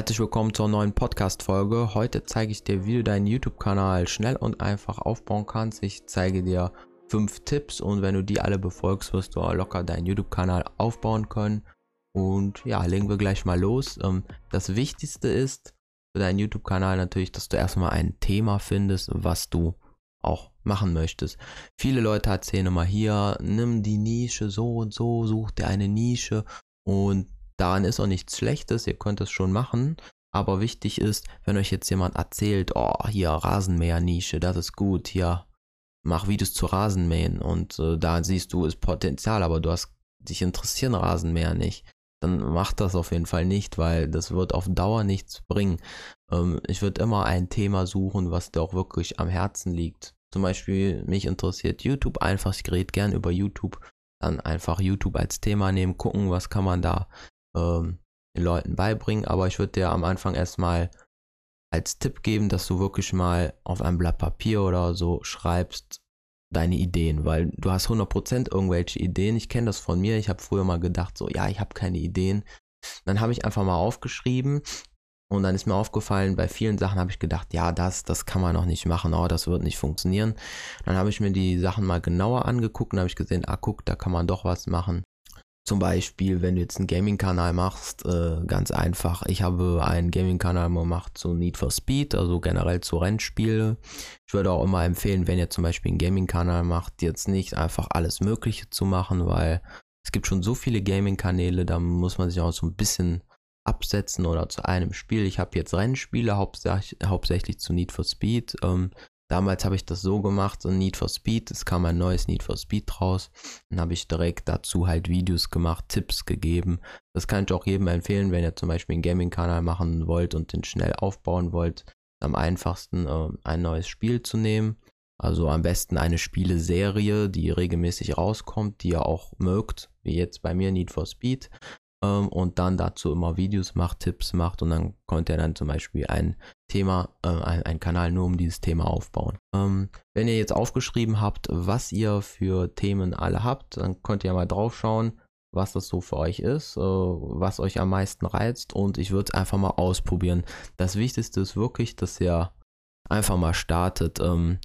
Herzlich willkommen zur neuen Podcast-Folge. Heute zeige ich dir, wie du deinen YouTube-Kanal schnell und einfach aufbauen kannst. Ich zeige dir fünf Tipps und wenn du die alle befolgst, wirst du locker deinen YouTube-Kanal aufbauen können. Und ja, legen wir gleich mal los. Ähm, das Wichtigste ist für deinen YouTube-Kanal natürlich, dass du erstmal ein Thema findest, was du auch machen möchtest. Viele Leute erzählen immer hier, nimm die Nische so und so, such dir eine Nische und Daran ist auch nichts Schlechtes, ihr könnt es schon machen. Aber wichtig ist, wenn euch jetzt jemand erzählt, oh, hier Rasenmäher-Nische, das ist gut, hier mach Videos zu Rasenmähen und äh, da siehst du, ist Potenzial, aber du hast dich interessieren Rasenmäher nicht, dann mach das auf jeden Fall nicht, weil das wird auf Dauer nichts bringen. Ähm, ich würde immer ein Thema suchen, was dir auch wirklich am Herzen liegt. Zum Beispiel, mich interessiert YouTube einfach, ich rede gern über YouTube, dann einfach YouTube als Thema nehmen, gucken, was kann man da ähm, den Leuten beibringen. Aber ich würde dir am Anfang erstmal als Tipp geben, dass du wirklich mal auf ein Blatt Papier oder so schreibst deine Ideen, weil du hast 100% irgendwelche Ideen. Ich kenne das von mir. Ich habe früher mal gedacht, so, ja, ich habe keine Ideen. Dann habe ich einfach mal aufgeschrieben und dann ist mir aufgefallen, bei vielen Sachen habe ich gedacht, ja, das, das kann man noch nicht machen, oh, das wird nicht funktionieren. Dann habe ich mir die Sachen mal genauer angeguckt und habe ich gesehen, ah, guck, da kann man doch was machen. Zum Beispiel, wenn du jetzt einen Gaming-Kanal machst, äh, ganz einfach. Ich habe einen Gaming-Kanal gemacht zu Need for Speed, also generell zu Rennspiele. Ich würde auch immer empfehlen, wenn ihr zum Beispiel einen Gaming-Kanal macht, jetzt nicht einfach alles Mögliche zu machen, weil es gibt schon so viele Gaming-Kanäle, da muss man sich auch so ein bisschen absetzen oder zu einem Spiel. Ich habe jetzt Rennspiele hauptsächlich, hauptsächlich zu Need for Speed. Ähm, Damals habe ich das so gemacht, so Need for Speed, es kam ein neues Need for Speed raus. Dann habe ich direkt dazu halt Videos gemacht, Tipps gegeben. Das kann ich auch jedem empfehlen, wenn ihr zum Beispiel einen Gaming-Kanal machen wollt und den schnell aufbauen wollt. Am einfachsten äh, ein neues Spiel zu nehmen. Also am besten eine Spieleserie, die regelmäßig rauskommt, die ihr auch mögt, wie jetzt bei mir Need for Speed ähm, und dann dazu immer Videos macht, Tipps macht und dann könnt ihr dann zum Beispiel ein Thema, äh, ein Kanal nur um dieses Thema aufbauen. Ähm, wenn ihr jetzt aufgeschrieben habt, was ihr für Themen alle habt, dann könnt ihr mal drauf schauen, was das so für euch ist, äh, was euch am meisten reizt und ich würde es einfach mal ausprobieren. Das Wichtigste ist wirklich, dass ihr einfach mal startet. Ähm,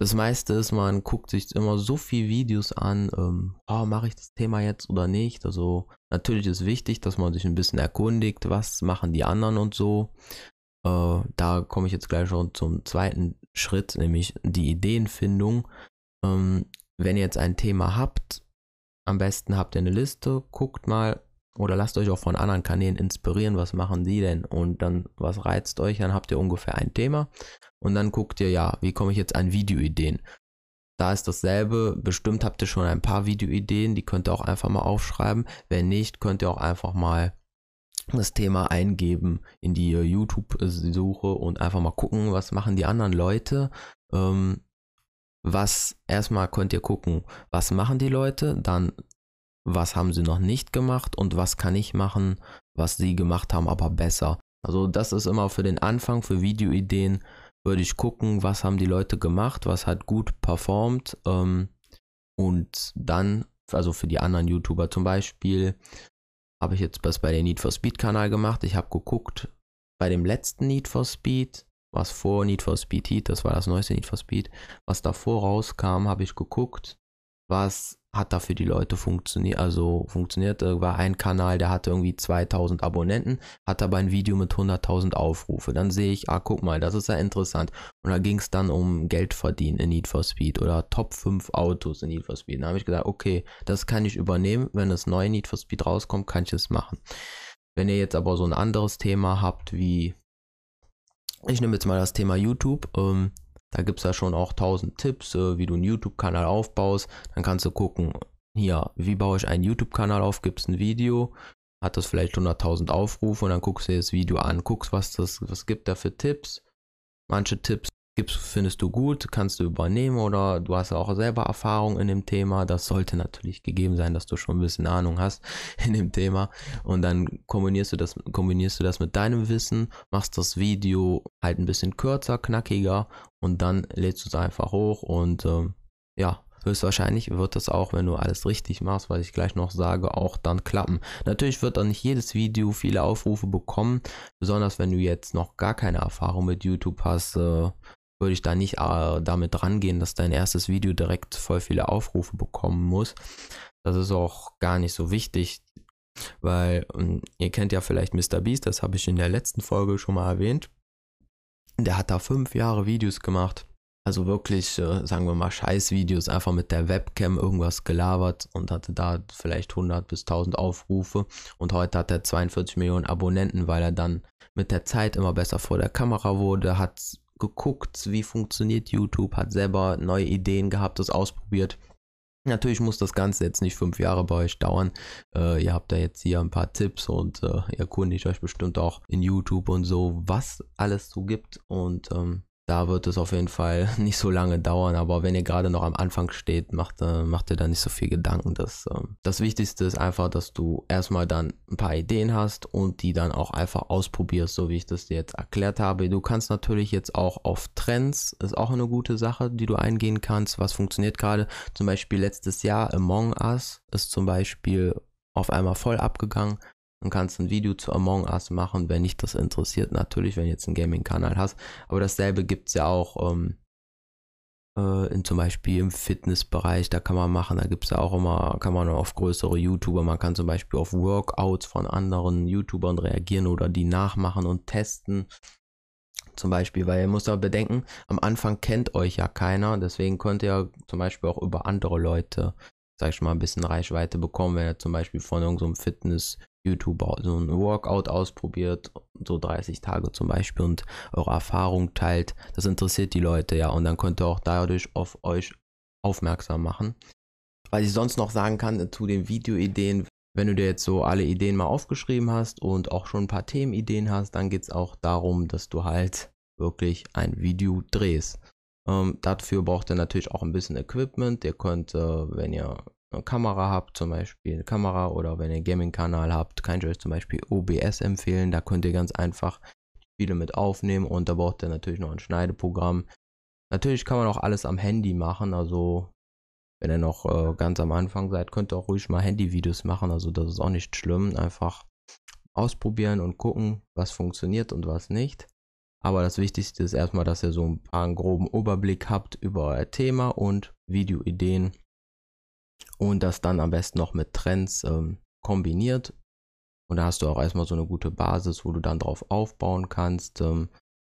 das meiste ist, man guckt sich immer so viele Videos an, ähm, oh, mache ich das Thema jetzt oder nicht. Also natürlich ist wichtig, dass man sich ein bisschen erkundigt, was machen die anderen und so. Äh, da komme ich jetzt gleich schon zum zweiten Schritt, nämlich die Ideenfindung. Ähm, wenn ihr jetzt ein Thema habt, am besten habt ihr eine Liste, guckt mal, oder lasst euch auch von anderen Kanälen inspirieren, was machen die denn? Und dann, was reizt euch? Dann habt ihr ungefähr ein Thema. Und dann guckt ihr, ja, wie komme ich jetzt an Videoideen? Da ist dasselbe. Bestimmt habt ihr schon ein paar Videoideen, die könnt ihr auch einfach mal aufschreiben. Wenn nicht, könnt ihr auch einfach mal das Thema eingeben in die YouTube-Suche und einfach mal gucken, was machen die anderen Leute. Ähm, was erstmal könnt ihr gucken, was machen die Leute, dann was haben sie noch nicht gemacht und was kann ich machen, was sie gemacht haben, aber besser. Also das ist immer für den Anfang, für Videoideen, würde ich gucken, was haben die Leute gemacht, was hat gut performt ähm, und dann, also für die anderen YouTuber zum Beispiel, habe ich jetzt was bei dem Need for Speed Kanal gemacht. Ich habe geguckt, bei dem letzten Need for Speed, was vor Need for Speed Heat, das war das neueste Need for Speed, was davor rauskam, habe ich geguckt, was hat da für die Leute funktioniert, also funktioniert, war ein Kanal, der hatte irgendwie 2000 Abonnenten, hat aber ein Video mit 100.000 Aufrufe. Dann sehe ich, ah, guck mal, das ist ja interessant. Und da ging es dann um Geld verdienen in Need for Speed oder Top 5 Autos in Need for Speed. Da habe ich gedacht, okay, das kann ich übernehmen. Wenn das neue Need for Speed rauskommt, kann ich es machen. Wenn ihr jetzt aber so ein anderes Thema habt, wie, ich nehme jetzt mal das Thema YouTube, ähm, da gibt es ja schon auch tausend Tipps, äh, wie du einen YouTube-Kanal aufbaust. Dann kannst du gucken, hier, wie baue ich einen YouTube-Kanal auf? Gibt es ein Video? Hat das vielleicht 100.000 Aufrufe? Und dann guckst du dir das Video an, guckst, was das, was gibt da für Tipps. Manche Tipps gibst, findest du gut, kannst du übernehmen oder du hast auch selber Erfahrung in dem Thema. Das sollte natürlich gegeben sein, dass du schon ein bisschen Ahnung hast in dem Thema. Und dann kombinierst du das, kombinierst du das mit deinem Wissen, machst das Video halt ein bisschen kürzer, knackiger und dann lädst du es einfach hoch und ähm, ja, höchstwahrscheinlich wird das auch, wenn du alles richtig machst, was ich gleich noch sage, auch dann klappen. Natürlich wird dann nicht jedes Video viele Aufrufe bekommen, besonders wenn du jetzt noch gar keine Erfahrung mit YouTube hast, äh, würde ich da nicht äh, damit rangehen, dass dein erstes Video direkt voll viele Aufrufe bekommen muss. Das ist auch gar nicht so wichtig, weil ähm, ihr kennt ja vielleicht Mr. Beast, das habe ich in der letzten Folge schon mal erwähnt. Der hat da fünf Jahre Videos gemacht also wirklich, äh, sagen wir mal, Scheißvideos, einfach mit der Webcam irgendwas gelabert und hatte da vielleicht 100 bis 1000 Aufrufe. Und heute hat er 42 Millionen Abonnenten, weil er dann mit der Zeit immer besser vor der Kamera wurde, hat geguckt, wie funktioniert YouTube, hat selber neue Ideen gehabt, das ausprobiert. Natürlich muss das Ganze jetzt nicht fünf Jahre bei euch dauern. Äh, ihr habt da jetzt hier ein paar Tipps und äh, erkundigt euch bestimmt auch in YouTube und so, was alles so gibt. Und ähm, da wird es auf jeden Fall nicht so lange dauern, aber wenn ihr gerade noch am Anfang steht, macht, äh, macht ihr da nicht so viel Gedanken. Das, äh, das Wichtigste ist einfach, dass du erstmal dann ein paar Ideen hast und die dann auch einfach ausprobierst, so wie ich das dir jetzt erklärt habe. Du kannst natürlich jetzt auch auf Trends, ist auch eine gute Sache, die du eingehen kannst. Was funktioniert gerade? Zum Beispiel letztes Jahr Among Us ist zum Beispiel auf einmal voll abgegangen und kannst ein Video zu Among Us machen, wenn dich das interessiert, natürlich, wenn du jetzt einen Gaming-Kanal hast. Aber dasselbe gibt es ja auch ähm, äh, in, zum Beispiel im Fitnessbereich, da kann man machen, da gibt es ja auch immer, kann man auf größere YouTuber, man kann zum Beispiel auf Workouts von anderen YouTubern reagieren oder die nachmachen und testen. Zum Beispiel, weil ihr müsst aber bedenken, am Anfang kennt euch ja keiner, deswegen könnt ihr zum Beispiel auch über andere Leute, sag ich mal, ein bisschen Reichweite bekommen, wenn ihr zum Beispiel von irgendeinem so Fitness- YouTuber so ein Workout ausprobiert, so 30 Tage zum Beispiel und eure Erfahrung teilt. Das interessiert die Leute ja und dann könnt ihr auch dadurch auf euch aufmerksam machen. Was ich sonst noch sagen kann zu den Videoideen, wenn du dir jetzt so alle Ideen mal aufgeschrieben hast und auch schon ein paar Themenideen hast, dann geht es auch darum, dass du halt wirklich ein Video drehst. Ähm, dafür braucht ihr natürlich auch ein bisschen Equipment. Ihr könnt, äh, wenn ihr eine Kamera habt, zum Beispiel eine Kamera oder wenn ihr einen Gaming-Kanal habt, kann ich euch zum Beispiel OBS empfehlen. Da könnt ihr ganz einfach Spiele mit aufnehmen und da braucht ihr natürlich noch ein Schneideprogramm. Natürlich kann man auch alles am Handy machen, also wenn ihr noch äh, ganz am Anfang seid, könnt ihr auch ruhig mal Handyvideos machen, also das ist auch nicht schlimm. Einfach ausprobieren und gucken, was funktioniert und was nicht. Aber das Wichtigste ist erstmal, dass ihr so ein paar einen groben Überblick habt über euer Thema und Videoideen und das dann am besten noch mit Trends ähm, kombiniert. Und da hast du auch erstmal so eine gute Basis, wo du dann drauf aufbauen kannst, ähm,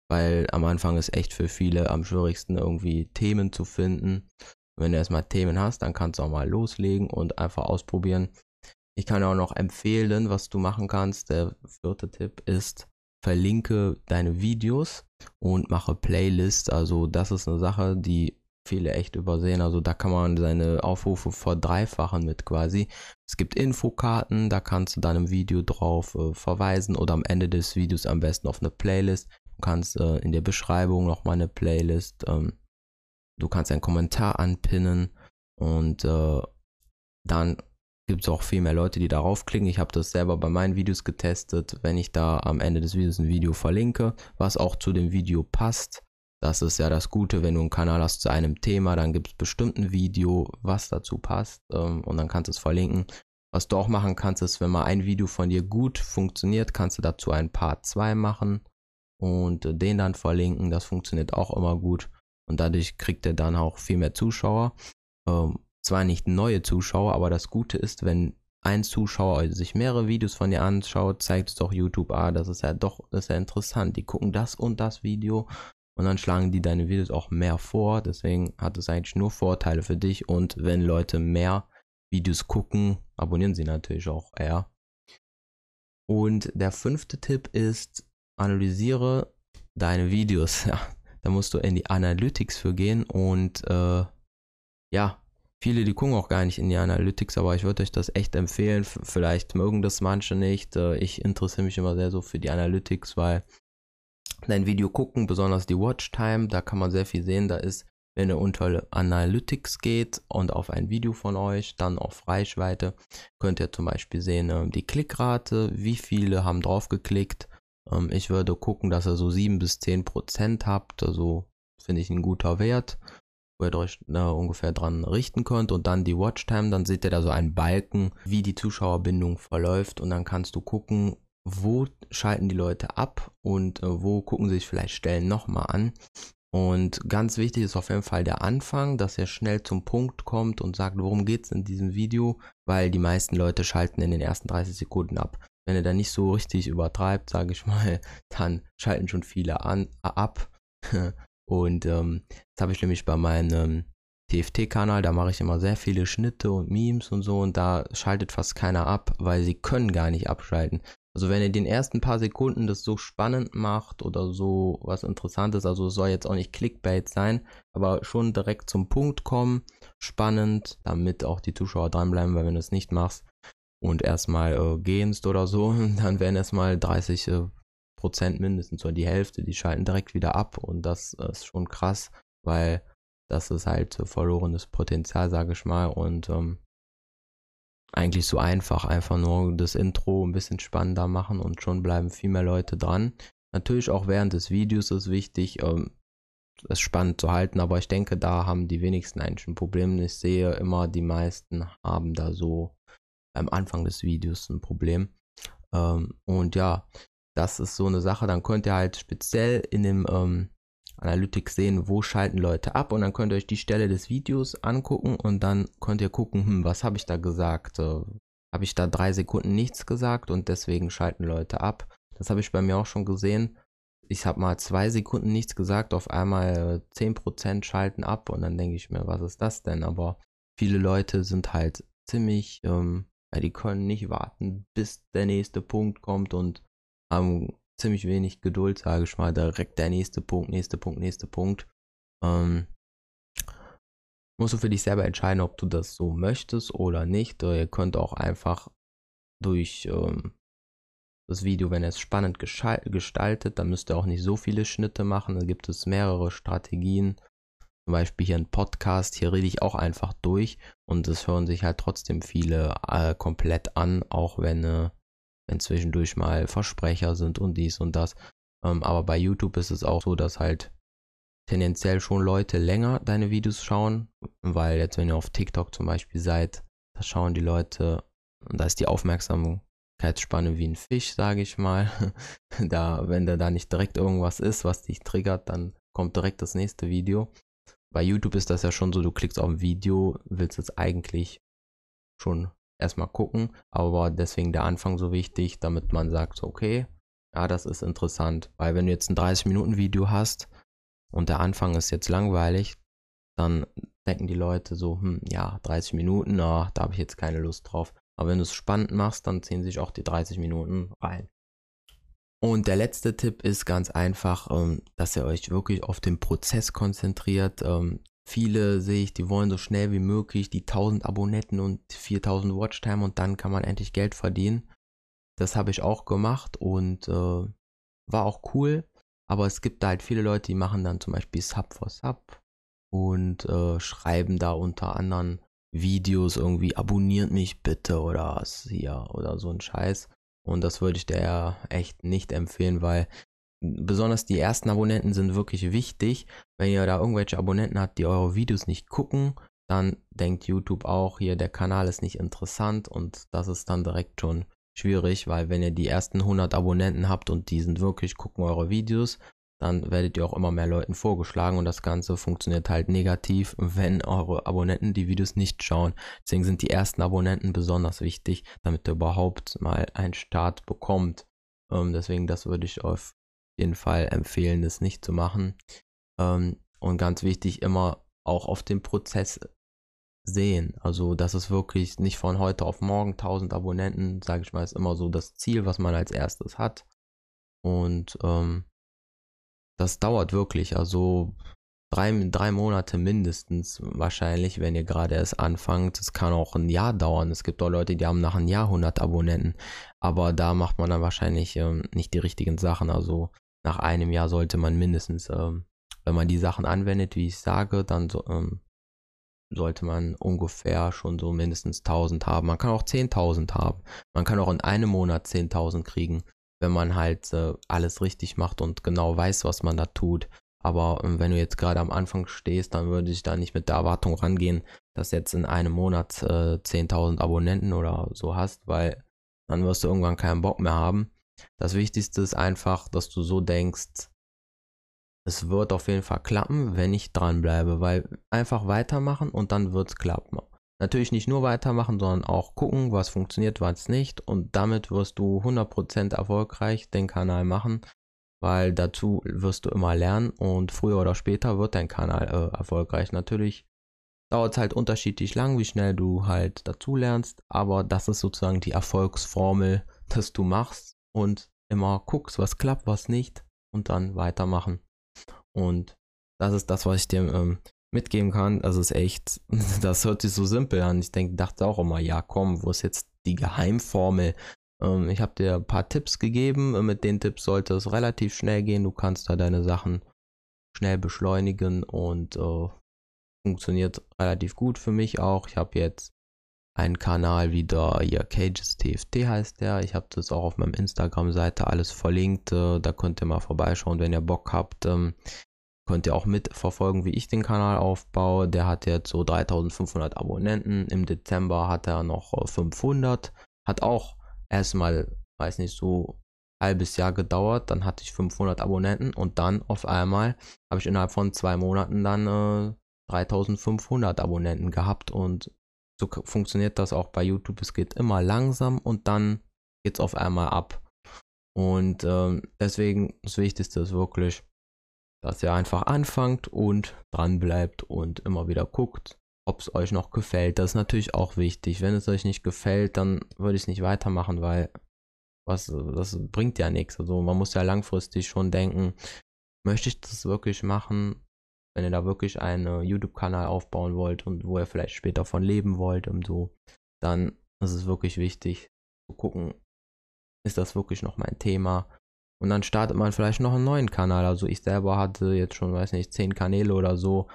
weil am Anfang ist echt für viele am schwierigsten irgendwie Themen zu finden. wenn du erstmal Themen hast, dann kannst du auch mal loslegen und einfach ausprobieren. Ich kann auch noch empfehlen, was du machen kannst. Der vierte Tipp ist, verlinke deine Videos und mache Playlists. Also das ist eine Sache, die viele echt übersehen. Also da kann man seine Aufrufe verdreifachen mit quasi. Es gibt Infokarten, da kannst du dann im Video drauf äh, verweisen oder am Ende des Videos am besten auf eine Playlist. Du kannst äh, in der Beschreibung nochmal eine Playlist. Ähm, du kannst einen Kommentar anpinnen und äh, dann gibt es auch viel mehr Leute, die darauf klicken. Ich habe das selber bei meinen Videos getestet. Wenn ich da am Ende des Videos ein Video verlinke, was auch zu dem Video passt, das ist ja das Gute, wenn du einen Kanal hast zu einem Thema, dann gibt es bestimmt ein Video, was dazu passt ähm, und dann kannst du es verlinken. Was du auch machen kannst, ist, wenn mal ein Video von dir gut funktioniert, kannst du dazu ein Part 2 machen und den dann verlinken. Das funktioniert auch immer gut und dadurch kriegt er dann auch viel mehr Zuschauer. Ähm, zwar nicht neue Zuschauer, aber das Gute ist, wenn ein Zuschauer sich mehrere Videos von dir anschaut, zeigt es doch YouTube, ah, das ist ja doch, das ist ja interessant. Die gucken das und das Video und dann schlagen die deine Videos auch mehr vor. Deswegen hat es eigentlich nur Vorteile für dich. Und wenn Leute mehr Videos gucken, abonnieren sie natürlich auch eher. Und der fünfte Tipp ist, analysiere deine Videos. Ja, da musst du in die Analytics für gehen. Und äh, ja, viele, die gucken auch gar nicht in die Analytics, aber ich würde euch das echt empfehlen. Vielleicht mögen das manche nicht. Äh, ich interessiere mich immer sehr so für die Analytics, weil dein Video gucken, besonders die Watchtime. Da kann man sehr viel sehen. Da ist, wenn ihr unter Analytics geht und auf ein Video von euch, dann auf Reichweite, könnt ihr zum Beispiel sehen, ähm, die Klickrate, wie viele haben drauf geklickt. Ähm, ich würde gucken, dass ihr so 7 bis 10 Prozent habt. Also finde ich ein guter Wert. Wo ihr euch äh, ungefähr dran richten könnt und dann die Watchtime, dann seht ihr da so einen Balken, wie die Zuschauerbindung verläuft und dann kannst du gucken, wo schalten die Leute ab und äh, wo gucken sie sich vielleicht Stellen nochmal an. Und ganz wichtig ist auf jeden Fall der Anfang, dass er schnell zum Punkt kommt und sagt, worum geht es in diesem Video, weil die meisten Leute schalten in den ersten 30 Sekunden ab. Wenn er da nicht so richtig übertreibt, sage ich mal, dann schalten schon viele an, ab. Und ähm, das habe ich nämlich bei meinem TFT-Kanal, da mache ich immer sehr viele Schnitte und Memes und so und da schaltet fast keiner ab, weil sie können gar nicht abschalten. Also wenn ihr den ersten paar Sekunden das so spannend macht oder so was Interessantes, also es soll jetzt auch nicht Clickbait sein, aber schon direkt zum Punkt kommen, spannend, damit auch die Zuschauer dranbleiben, weil wenn du es nicht machst und erstmal äh, gehst oder so, dann werden erstmal 30 äh, Prozent mindestens oder die Hälfte, die schalten direkt wieder ab und das ist schon krass, weil das ist halt verlorenes Potenzial, sage ich mal und ähm, eigentlich so einfach, einfach nur das Intro ein bisschen spannender machen und schon bleiben viel mehr Leute dran. Natürlich auch während des Videos ist wichtig, ähm, es spannend zu halten, aber ich denke, da haben die wenigsten eigentlich ein Problem. Ich sehe immer, die meisten haben da so am Anfang des Videos ein Problem. Ähm, und ja, das ist so eine Sache. Dann könnt ihr halt speziell in dem ähm, Analytics sehen, wo schalten Leute ab und dann könnt ihr euch die Stelle des Videos angucken und dann könnt ihr gucken, hm, was habe ich da gesagt? Äh, habe ich da drei Sekunden nichts gesagt und deswegen schalten Leute ab. Das habe ich bei mir auch schon gesehen. Ich habe mal zwei Sekunden nichts gesagt, auf einmal äh, 10% schalten ab und dann denke ich mir, was ist das denn? Aber viele Leute sind halt ziemlich, ähm, ja, die können nicht warten, bis der nächste Punkt kommt und haben ziemlich wenig Geduld, sage ich mal. Direkt der nächste Punkt, nächste Punkt, nächste Punkt. Ähm, musst du für dich selber entscheiden, ob du das so möchtest oder nicht. Oder ihr könnt auch einfach durch ähm, das Video, wenn ihr es spannend gestaltet, dann müsst ihr auch nicht so viele Schnitte machen. Da gibt es mehrere Strategien. Zum Beispiel hier ein Podcast, hier rede ich auch einfach durch und es hören sich halt trotzdem viele äh, komplett an, auch wenn äh, wenn zwischendurch mal Versprecher sind und dies und das. Ähm, aber bei YouTube ist es auch so, dass halt tendenziell schon Leute länger deine Videos schauen, weil jetzt, wenn ihr auf TikTok zum Beispiel seid, da schauen die Leute, und da ist die Aufmerksamkeitsspanne wie ein Fisch, sage ich mal. da, wenn da, da nicht direkt irgendwas ist, was dich triggert, dann kommt direkt das nächste Video. Bei YouTube ist das ja schon so, du klickst auf ein Video, willst es eigentlich schon erstmal gucken, aber deswegen der Anfang so wichtig, damit man sagt, okay, ja, das ist interessant, weil wenn du jetzt ein 30-Minuten-Video hast und der Anfang ist jetzt langweilig, dann denken die Leute so, hm, ja, 30 Minuten, ach, da habe ich jetzt keine Lust drauf. Aber wenn du es spannend machst, dann ziehen sich auch die 30 Minuten rein. Und der letzte Tipp ist ganz einfach, ähm, dass ihr euch wirklich auf den Prozess konzentriert. Viele sehe ich, die wollen so schnell wie möglich die 1000 Abonnenten und 4000 Watchtime und dann kann man endlich Geld verdienen. Das habe ich auch gemacht und äh, war auch cool. Aber es gibt da halt viele Leute, die machen dann zum Beispiel Sub for Sub und äh, schreiben da unter anderem Videos irgendwie, abonniert mich bitte oder hier oder so ein Scheiß. Und das würde ich ja echt nicht empfehlen, weil besonders die ersten Abonnenten sind wirklich wichtig. Wenn ihr da irgendwelche Abonnenten habt, die eure Videos nicht gucken, dann denkt YouTube auch, hier der Kanal ist nicht interessant und das ist dann direkt schon schwierig, weil wenn ihr die ersten 100 Abonnenten habt und die sind wirklich, gucken eure Videos, dann werdet ihr auch immer mehr Leuten vorgeschlagen und das Ganze funktioniert halt negativ, wenn eure Abonnenten die Videos nicht schauen. Deswegen sind die ersten Abonnenten besonders wichtig, damit ihr überhaupt mal einen Start bekommt. Ähm, deswegen, das würde ich auf jeden Fall empfehlen, das nicht zu machen. Ähm, und ganz wichtig, immer auch auf den Prozess sehen. Also das ist wirklich nicht von heute auf morgen 1000 Abonnenten, sage ich mal, ist immer so das Ziel, was man als erstes hat. Und ähm, das dauert wirklich, also drei, drei Monate mindestens wahrscheinlich, wenn ihr gerade erst anfangt. Es kann auch ein Jahr dauern. Es gibt auch Leute, die haben nach einem Jahr 100 Abonnenten. Aber da macht man dann wahrscheinlich ähm, nicht die richtigen Sachen. Also nach einem Jahr sollte man mindestens, ähm, wenn man die Sachen anwendet, wie ich sage, dann so, ähm, sollte man ungefähr schon so mindestens 1000 haben. Man kann auch 10.000 haben. Man kann auch in einem Monat 10.000 kriegen, wenn man halt äh, alles richtig macht und genau weiß, was man da tut. Aber ähm, wenn du jetzt gerade am Anfang stehst, dann würde ich da nicht mit der Erwartung rangehen, dass jetzt in einem Monat äh, 10.000 Abonnenten oder so hast, weil dann wirst du irgendwann keinen Bock mehr haben. Das Wichtigste ist einfach, dass du so denkst, es wird auf jeden Fall klappen, wenn ich dranbleibe, weil einfach weitermachen und dann wird es klappen. Natürlich nicht nur weitermachen, sondern auch gucken, was funktioniert, was nicht und damit wirst du 100% erfolgreich den Kanal machen, weil dazu wirst du immer lernen und früher oder später wird dein Kanal äh, erfolgreich. Natürlich dauert es halt unterschiedlich lang, wie schnell du halt dazu lernst, aber das ist sozusagen die Erfolgsformel, dass du machst und immer guckst, was klappt, was nicht und dann weitermachen. Und das ist das, was ich dir ähm, mitgeben kann. Also ist echt, das hört sich so simpel an. Ich denke, dachte auch immer, ja komm, wo ist jetzt die Geheimformel? Ähm, ich habe dir ein paar Tipps gegeben. Mit den Tipps sollte es relativ schnell gehen. Du kannst da deine Sachen schnell beschleunigen und äh, funktioniert relativ gut für mich auch. Ich habe jetzt einen Kanal wieder, hier Cages TFT heißt der. Ich habe das auch auf meinem Instagram-Seite alles verlinkt. Äh, da könnt ihr mal vorbeischauen, wenn ihr Bock habt. Ähm, könnt ihr auch mitverfolgen, wie ich den Kanal aufbaue. Der hat jetzt so 3500 Abonnenten. Im Dezember hat er noch 500. Äh, hat auch erstmal, weiß nicht, so ein halbes Jahr gedauert. Dann hatte ich 500 Abonnenten und dann auf einmal habe ich innerhalb von zwei Monaten dann äh, 3500 Abonnenten gehabt und so funktioniert das auch bei YouTube. Es geht immer langsam und dann geht es auf einmal ab. Und ähm, deswegen das Wichtigste ist wirklich, dass ihr einfach anfangt und dran bleibt und immer wieder guckt, ob es euch noch gefällt. Das ist natürlich auch wichtig. Wenn es euch nicht gefällt, dann würde ich es nicht weitermachen, weil was, das bringt ja nichts. Also man muss ja langfristig schon denken, möchte ich das wirklich machen? Wenn ihr da wirklich einen YouTube-Kanal aufbauen wollt und wo ihr vielleicht später von leben wollt und so, dann ist es wirklich wichtig zu gucken, ist das wirklich noch mein Thema? Und dann startet man vielleicht noch einen neuen Kanal. Also ich selber hatte jetzt schon, weiß nicht, zehn Kanäle oder so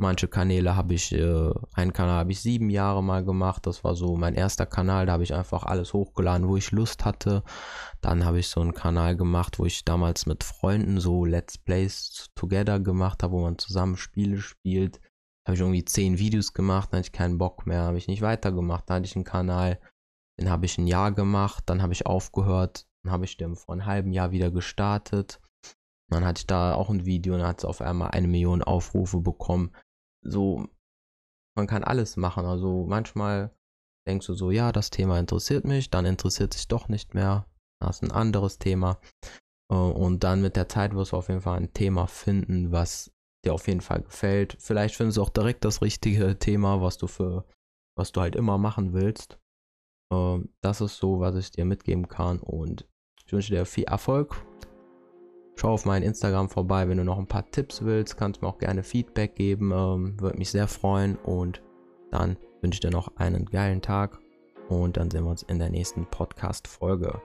Manche Kanäle habe ich, äh, einen Kanal habe ich sieben Jahre mal gemacht. Das war so mein erster Kanal. Da habe ich einfach alles hochgeladen, wo ich Lust hatte. Dann habe ich so einen Kanal gemacht, wo ich damals mit Freunden so Let's Plays Together gemacht habe, wo man zusammen Spiele spielt. Da habe ich irgendwie zehn Videos gemacht, dann hatte ich keinen Bock mehr, habe ich nicht weitergemacht. Dann hatte ich einen Kanal, den habe ich ein Jahr gemacht, dann habe ich aufgehört, dann habe ich den vor einem halben Jahr wieder gestartet. Dann hatte ich da auch ein Video und hat es auf einmal eine Million Aufrufe bekommen so, man kann alles machen. Also manchmal denkst du so, ja, das Thema interessiert mich, dann interessiert sich doch nicht mehr. Das ist ein anderes Thema. Äh, und dann mit der Zeit wirst du auf jeden Fall ein Thema finden, was dir auf jeden Fall gefällt. Vielleicht findest du auch direkt das richtige Thema, was du für, was du halt immer machen willst. Ähm, das ist so, was ich dir mitgeben kann. Und ich wünsche dir viel Erfolg Schau auf mein Instagram vorbei, wenn du noch ein paar Tipps willst, kannst du mir auch gerne Feedback geben, ähm, würde mich sehr freuen und dann wünsche ich dir noch einen geilen Tag und dann sehen wir uns in der nächsten Podcast-Folge.